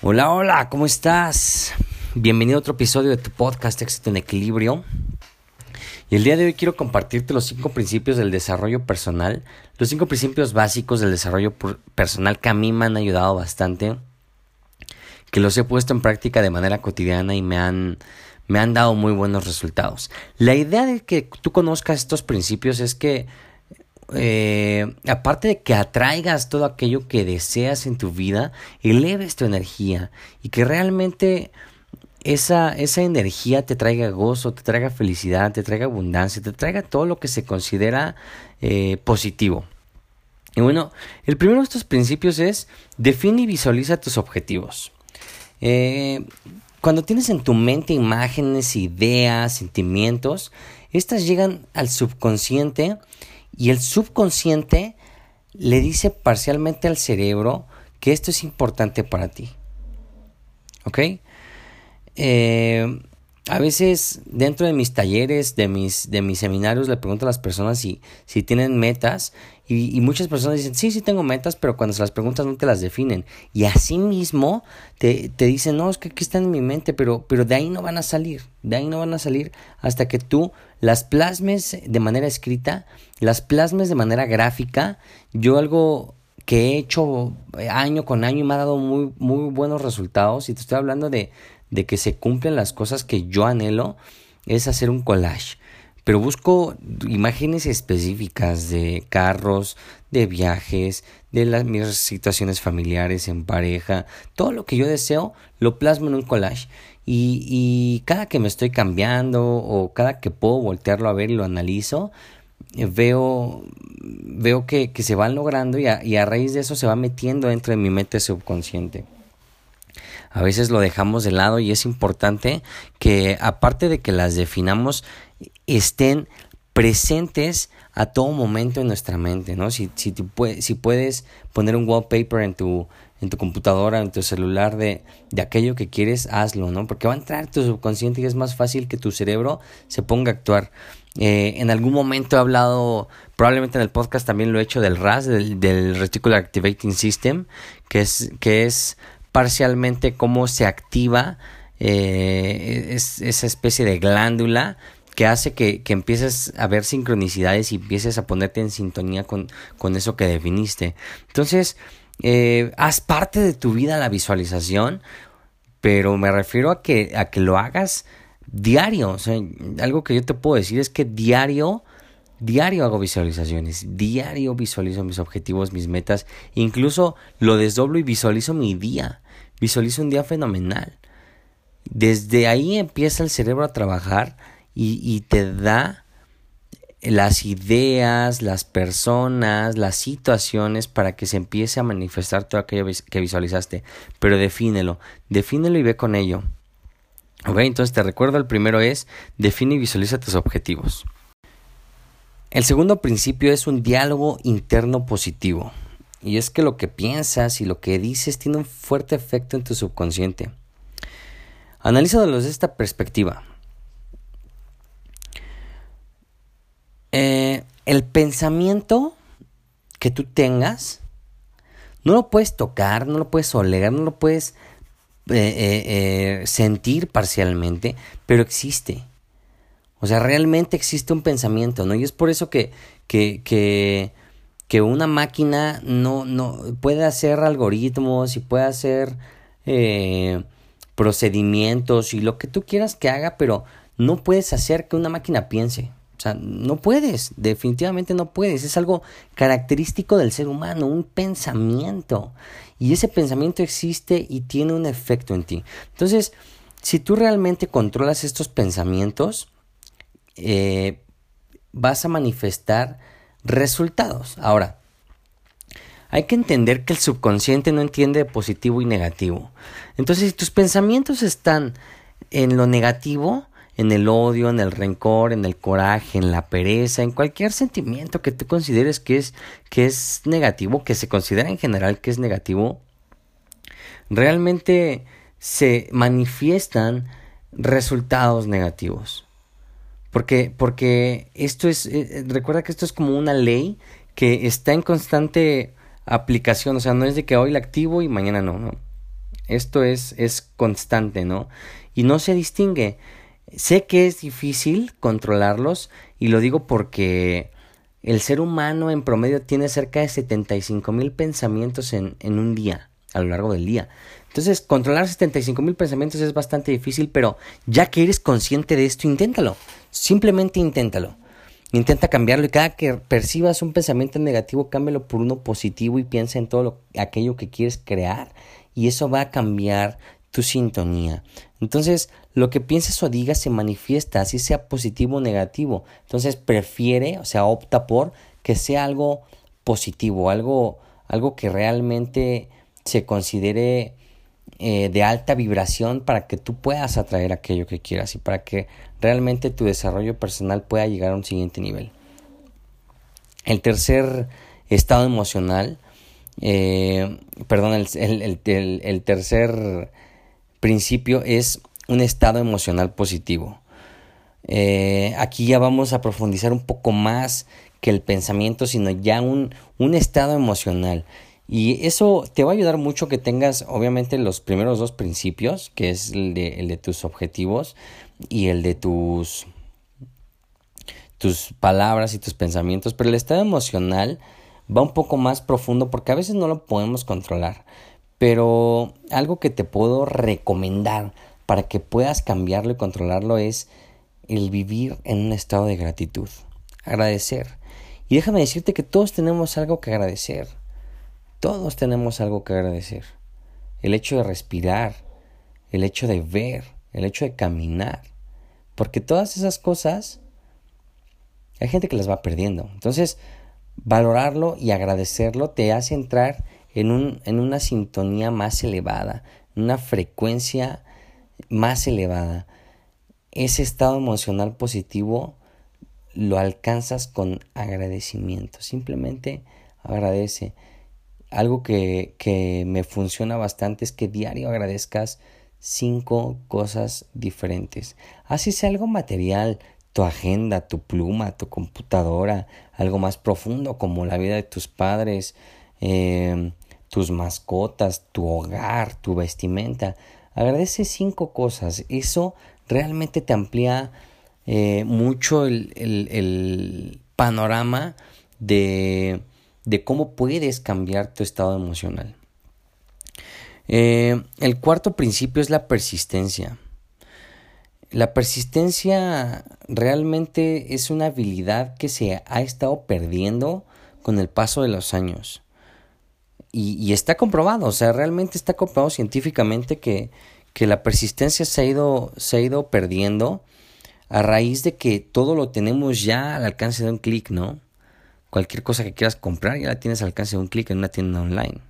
Hola, hola, ¿cómo estás? Bienvenido a otro episodio de tu podcast Éxito en Equilibrio. Y el día de hoy quiero compartirte los cinco principios del desarrollo personal, los cinco principios básicos del desarrollo personal que a mí me han ayudado bastante, que los he puesto en práctica de manera cotidiana y me han, me han dado muy buenos resultados. La idea de que tú conozcas estos principios es que eh, aparte de que atraigas todo aquello que deseas en tu vida, eleves tu energía y que realmente esa, esa energía te traiga gozo, te traiga felicidad, te traiga abundancia, te traiga todo lo que se considera eh, positivo. Y bueno, el primero de estos principios es define y visualiza tus objetivos. Eh, cuando tienes en tu mente imágenes, ideas, sentimientos, estas llegan al subconsciente y el subconsciente le dice parcialmente al cerebro que esto es importante para ti. ¿Ok? Eh, a veces dentro de mis talleres, de mis, de mis seminarios, le pregunto a las personas si, si tienen metas y, muchas personas dicen, sí, sí tengo metas, pero cuando se las preguntas no te las definen. Y así mismo te, te dicen, no, es que aquí están en mi mente, pero, pero de ahí no van a salir, de ahí no van a salir hasta que tú las plasmes de manera escrita, las plasmes de manera gráfica. Yo algo que he hecho año con año y me ha dado muy, muy buenos resultados y te estoy hablando de de que se cumplen las cosas que yo anhelo es hacer un collage. Pero busco imágenes específicas de carros, de viajes, de las mis situaciones familiares en pareja. Todo lo que yo deseo lo plasmo en un collage. Y, cada que me estoy cambiando o cada que puedo voltearlo a ver y lo analizo, eh, veo, veo que, que se van logrando y a raíz de eso se va metiendo dentro de mi mente subconsciente a veces lo dejamos de lado y es importante que aparte de que las definamos estén presentes a todo momento en nuestra mente, ¿no? Si, si, si puedes poner un wallpaper en tu, en tu computadora, en tu celular de, de aquello que quieres, hazlo, ¿no? Porque va a entrar tu subconsciente y es más fácil que tu cerebro se ponga a actuar. Eh, en algún momento he hablado, probablemente en el podcast también lo he hecho del RAS, del, del Reticular Activating System, que es, que es parcialmente cómo se activa eh, esa especie de glándula que hace que, empieces a ver sincronicidades y empieces a ponerte en sintonía con, con eso que definiste. Entonces, eh, haz parte de tu vida la visualización, pero me refiero a que, a que lo hagas diario. Algo que yo te puedo decir es que diario Diario hago visualizaciones, diario visualizo mis objetivos, mis metas, incluso lo desdoblo y visualizo mi día, visualizo un día fenomenal. Desde ahí empieza el cerebro a trabajar y, te da las ideas, las personas, las situaciones para que se empiece a manifestar todo aquello que visualizaste. Pero defínelo, defínelo y ve con ello. Ok, entonces te recuerdo, el primero es define y visualiza tus objetivos. El segundo principio es un diálogo interno positivo. Y es que lo que piensas y lo que dices tiene un fuerte efecto en tu subconsciente. Analízalo desde esta perspectiva. Eh, el pensamiento que tú tengas no lo puedes tocar, no lo puedes oler, no lo puedes eh, eh, sentir parcialmente, pero existe. O sea, realmente existe un pensamiento, ¿no? Y es por eso que, que, que, que una máquina no, no puede hacer algoritmos y puede hacer eh, procedimientos y lo que tú quieras que haga, pero no puedes hacer que una máquina piense. O sea, no puedes, definitivamente no puedes. Es algo característico del ser humano, un pensamiento. Y ese pensamiento existe y tiene un efecto en ti. Entonces, si tú realmente controlas estos pensamientos, eh, vas a manifestar resultados. Ahora, hay que entender que el subconsciente no entiende positivo y negativo. Entonces, si tus pensamientos están en lo negativo, en el odio, en el rencor, en el coraje, en la pereza, en cualquier sentimiento que tú consideres que es, que es negativo, que se considera en general que es negativo, realmente se manifiestan resultados negativos. Porque, porque esto es, eh, eh, recuerda que esto es como una ley que está en constante aplicación, o sea, no es de que hoy la activo y mañana no, no. Esto es, es constante, ¿no? Y no se distingue. Sé que es difícil controlarlos y lo digo porque el ser humano en promedio tiene cerca de 75 mil pensamientos en, en un día, a lo largo del día. Entonces, controlar 75 mil pensamientos es bastante difícil, pero ya que eres consciente de esto, inténtalo. Simplemente inténtalo. Intenta cambiarlo y cada que percibas un pensamiento negativo, cámbialo por uno positivo y piensa en todo lo, aquello que quieres crear y eso va a cambiar tu sintonía. Entonces, lo que pienses o digas se manifiesta, así sea positivo o negativo. Entonces, prefiere, o sea, opta por que sea algo positivo, algo, algo que realmente se considere eh, de alta vibración para que tú puedas atraer aquello que quieras y para que realmente tu desarrollo personal pueda llegar a un siguiente nivel. El tercer estado emocional, eh, perdón, el, tercer principio es un estado emocional positivo. Eh, aquí ya vamos a profundizar un poco más que el pensamiento, sino ya un, un estado emocional. Y eso te va a ayudar mucho que tengas, obviamente, los primeros dos principios, que es el de, el de tus objetivos y el de tus, tus palabras y tus pensamientos. Pero el estado emocional va un poco más profundo porque a veces no lo podemos controlar. Pero algo que te puedo recomendar para que puedas cambiarlo y controlarlo es el vivir en un estado de gratitud. Agradecer. Y déjame decirte que todos tenemos algo que agradecer. Todos tenemos algo que agradecer. El hecho de respirar, el hecho de ver, el hecho de caminar. Porque todas esas cosas hay gente que las va perdiendo. Entonces, valorarlo y agradecerlo te hace entrar en, un, en una sintonía más elevada, una frecuencia más elevada. Ese estado emocional positivo lo alcanzas con agradecimiento. Simplemente agradece algo que, que me funciona bastante es que diario agradezcas cinco cosas diferentes. Así sea algo material, tu agenda, tu pluma, tu computadora, algo más profundo como la vida de tus padres, em, tus mascotas, tu hogar, tu vestimenta. Agradece cinco cosas. Eso realmente te amplía eh, mucho el, el, el panorama de de cómo puedes cambiar tu estado emocional. Eh, el cuarto principio es la persistencia. La persistencia realmente es una habilidad que se ha estado perdiendo con el paso de los años. Y, está comprobado, o sea, realmente está comprobado científicamente que, que la persistencia se ha, ido, se ha ido perdiendo a raíz de que todo lo tenemos ya al alcance de un clic, ¿no? Cualquier cosa que quieras comprar ya la tienes al alcance de un clic en una tienda online.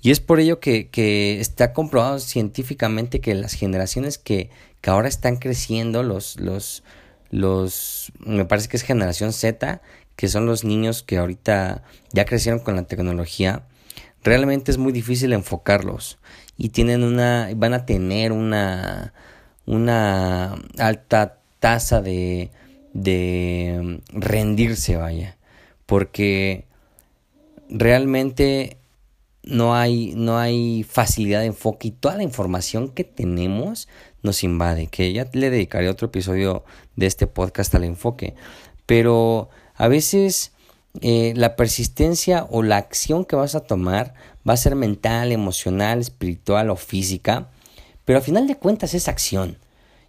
Y es por ello que, que está comprobado científicamente que las generaciones que, que ahora están creciendo, los, los, los, me parece que es generación Z, que son los niños que ahorita ya crecieron con la tecnología, realmente es muy difícil enfocarlos y tienen una, van a tener una, una alta tasa de, de rendirse, vaya, porque realmente no hay, no hay facilidad de enfoque y toda la información que tenemos nos invade, que ya le dedicaré otro episodio de este podcast al enfoque, pero a veces eh, la persistencia o la acción que vas a tomar va a ser mental, emocional, espiritual o física, pero al final de cuentas es acción.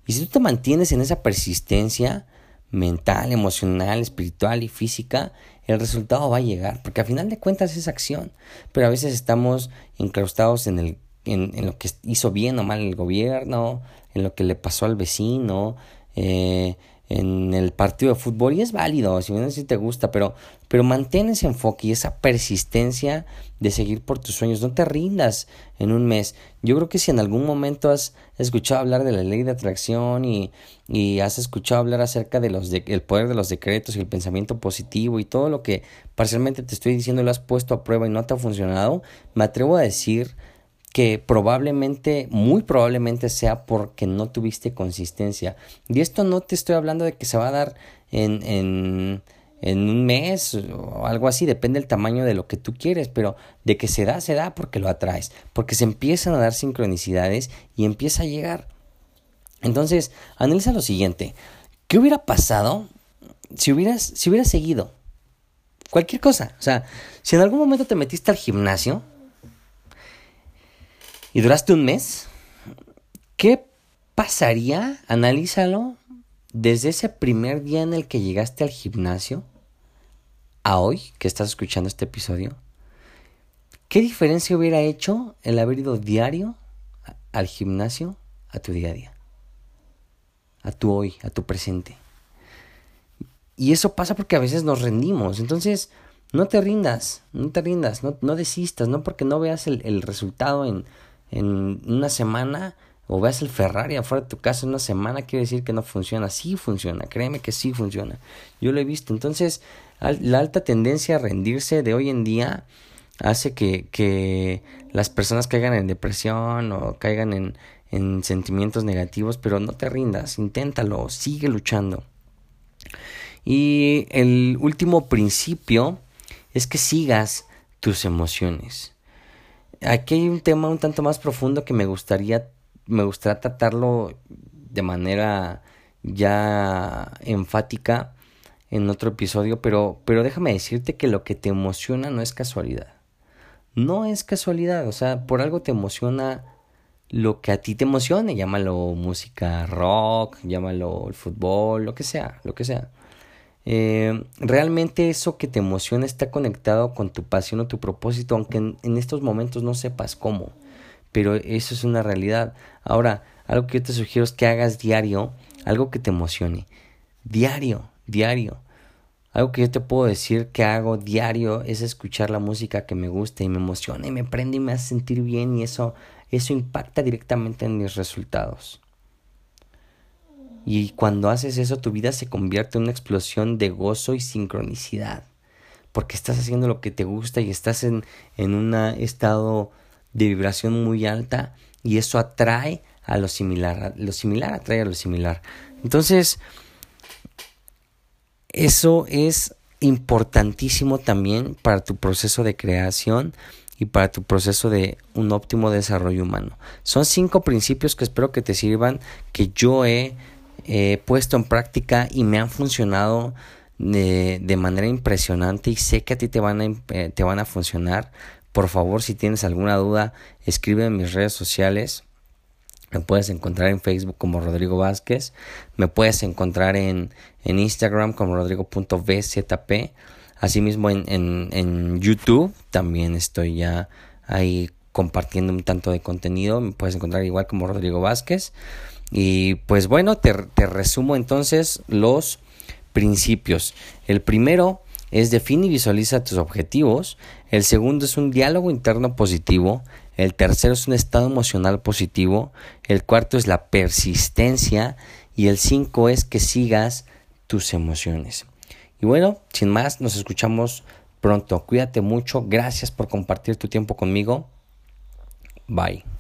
Y si tú te mantienes en esa persistencia, mental, emocional, espiritual y física, el resultado va a llegar, porque al final de cuentas es acción, pero a veces estamos incrustados en, el, en, en lo que hizo bien o mal el gobierno, en lo que le pasó al vecino, eh, en el partido de fútbol y es válido, si bien si te gusta, pero, pero mantén ese enfoque y esa persistencia de seguir por tus sueños, no te rindas en un mes. Yo creo que si en algún momento has escuchado hablar de la ley de atracción y, y has escuchado hablar acerca de los el poder de los decretos y el pensamiento positivo y todo lo que parcialmente te estoy diciendo lo has puesto a prueba y no te ha funcionado, me atrevo a decir que probablemente, muy probablemente sea porque no tuviste consistencia. Y esto no te estoy hablando de que se va a dar en, en, en un mes o algo así, depende del tamaño de lo que tú quieres, pero de que se da, se da porque lo atraes, porque se empiezan a dar sincronicidades y empieza a llegar. Entonces, analiza lo siguiente, ¿qué hubiera pasado si hubieras, si hubieras seguido? Cualquier cosa, o sea, si en algún momento te metiste al gimnasio y duraste un mes, ¿qué pasaría? Analízalo desde ese primer día en el que llegaste al gimnasio a hoy que estás escuchando este episodio, ¿qué diferencia hubiera hecho el haber ido diario al gimnasio a tu día a día? A tu hoy, a tu presente. Y eso pasa porque a veces nos rendimos. Entonces, no te rindas, no te rindas, no, no desistas, no porque no veas el, el resultado en, en una semana o veas el Ferrari afuera de tu casa en una semana, quiere decir que no funciona. Sí funciona, créeme que sí funciona. Yo lo he visto. Entonces, la alta tendencia a rendirse de hoy en día hace que, que las personas caigan en depresión o caigan en, en sentimientos negativos, pero no te rindas, inténtalo, sigue luchando. Y el último principio es que sigas tus emociones. Aquí hay un tema un tanto más profundo que me gustaría me gustaría tratarlo de manera ya enfática en otro episodio, pero, pero déjame decirte que lo que te emociona no es casualidad. No es casualidad, o sea, por algo te emociona lo que a ti te emocione, llámalo música rock, llámalo el fútbol, lo que sea, lo que sea. Eh, realmente eso que te emociona está conectado con tu pasión o tu propósito, aunque en estos momentos no sepas cómo pero eso es una realidad. Ahora, algo que yo te sugiero es que hagas diario algo que te emocione. Diario, diario. Algo que yo te puedo decir que hago diario es escuchar la música que me gusta y me emociona y me prende y me hace sentir bien y eso, eso impacta directamente en mis resultados. Y cuando haces eso, tu vida se convierte en una explosión de gozo y sincronicidad. Porque estás haciendo lo que te gusta y estás en, en un estado de vibración muy alta y eso atrae a lo similar, lo similar atrae a lo similar. Entonces, eso es importantísimo también para tu proceso de creación y para tu proceso de un óptimo desarrollo humano. Son cinco principios que espero que te sirvan, que yo he puesto en práctica y me han funcionado de, de, manera impresionante y sé que a ti te van a, eh, te van a funcionar. Por favor, si tienes alguna duda, escribe en mis redes sociales. Me puedes encontrar en Facebook como Rodrigo Vázquez. Me puedes encontrar en, en Instagram como rodrigo.vzp. Asimismo en, en, en YouTube también estoy ya ahí compartiendo un tanto de contenido. Me puedes encontrar igual como Rodrigo Vázquez. Y pues bueno, te, resumo entonces los principios. El primero es define y visualiza tus objetivos. El segundo es un diálogo interno positivo. El tercero es un estado emocional positivo. El cuarto es la persistencia. Y el cinco es que sigas tus emociones. Y bueno, sin más, nos escuchamos pronto. Cuídate mucho. Gracias por compartir tu tiempo conmigo. Bye.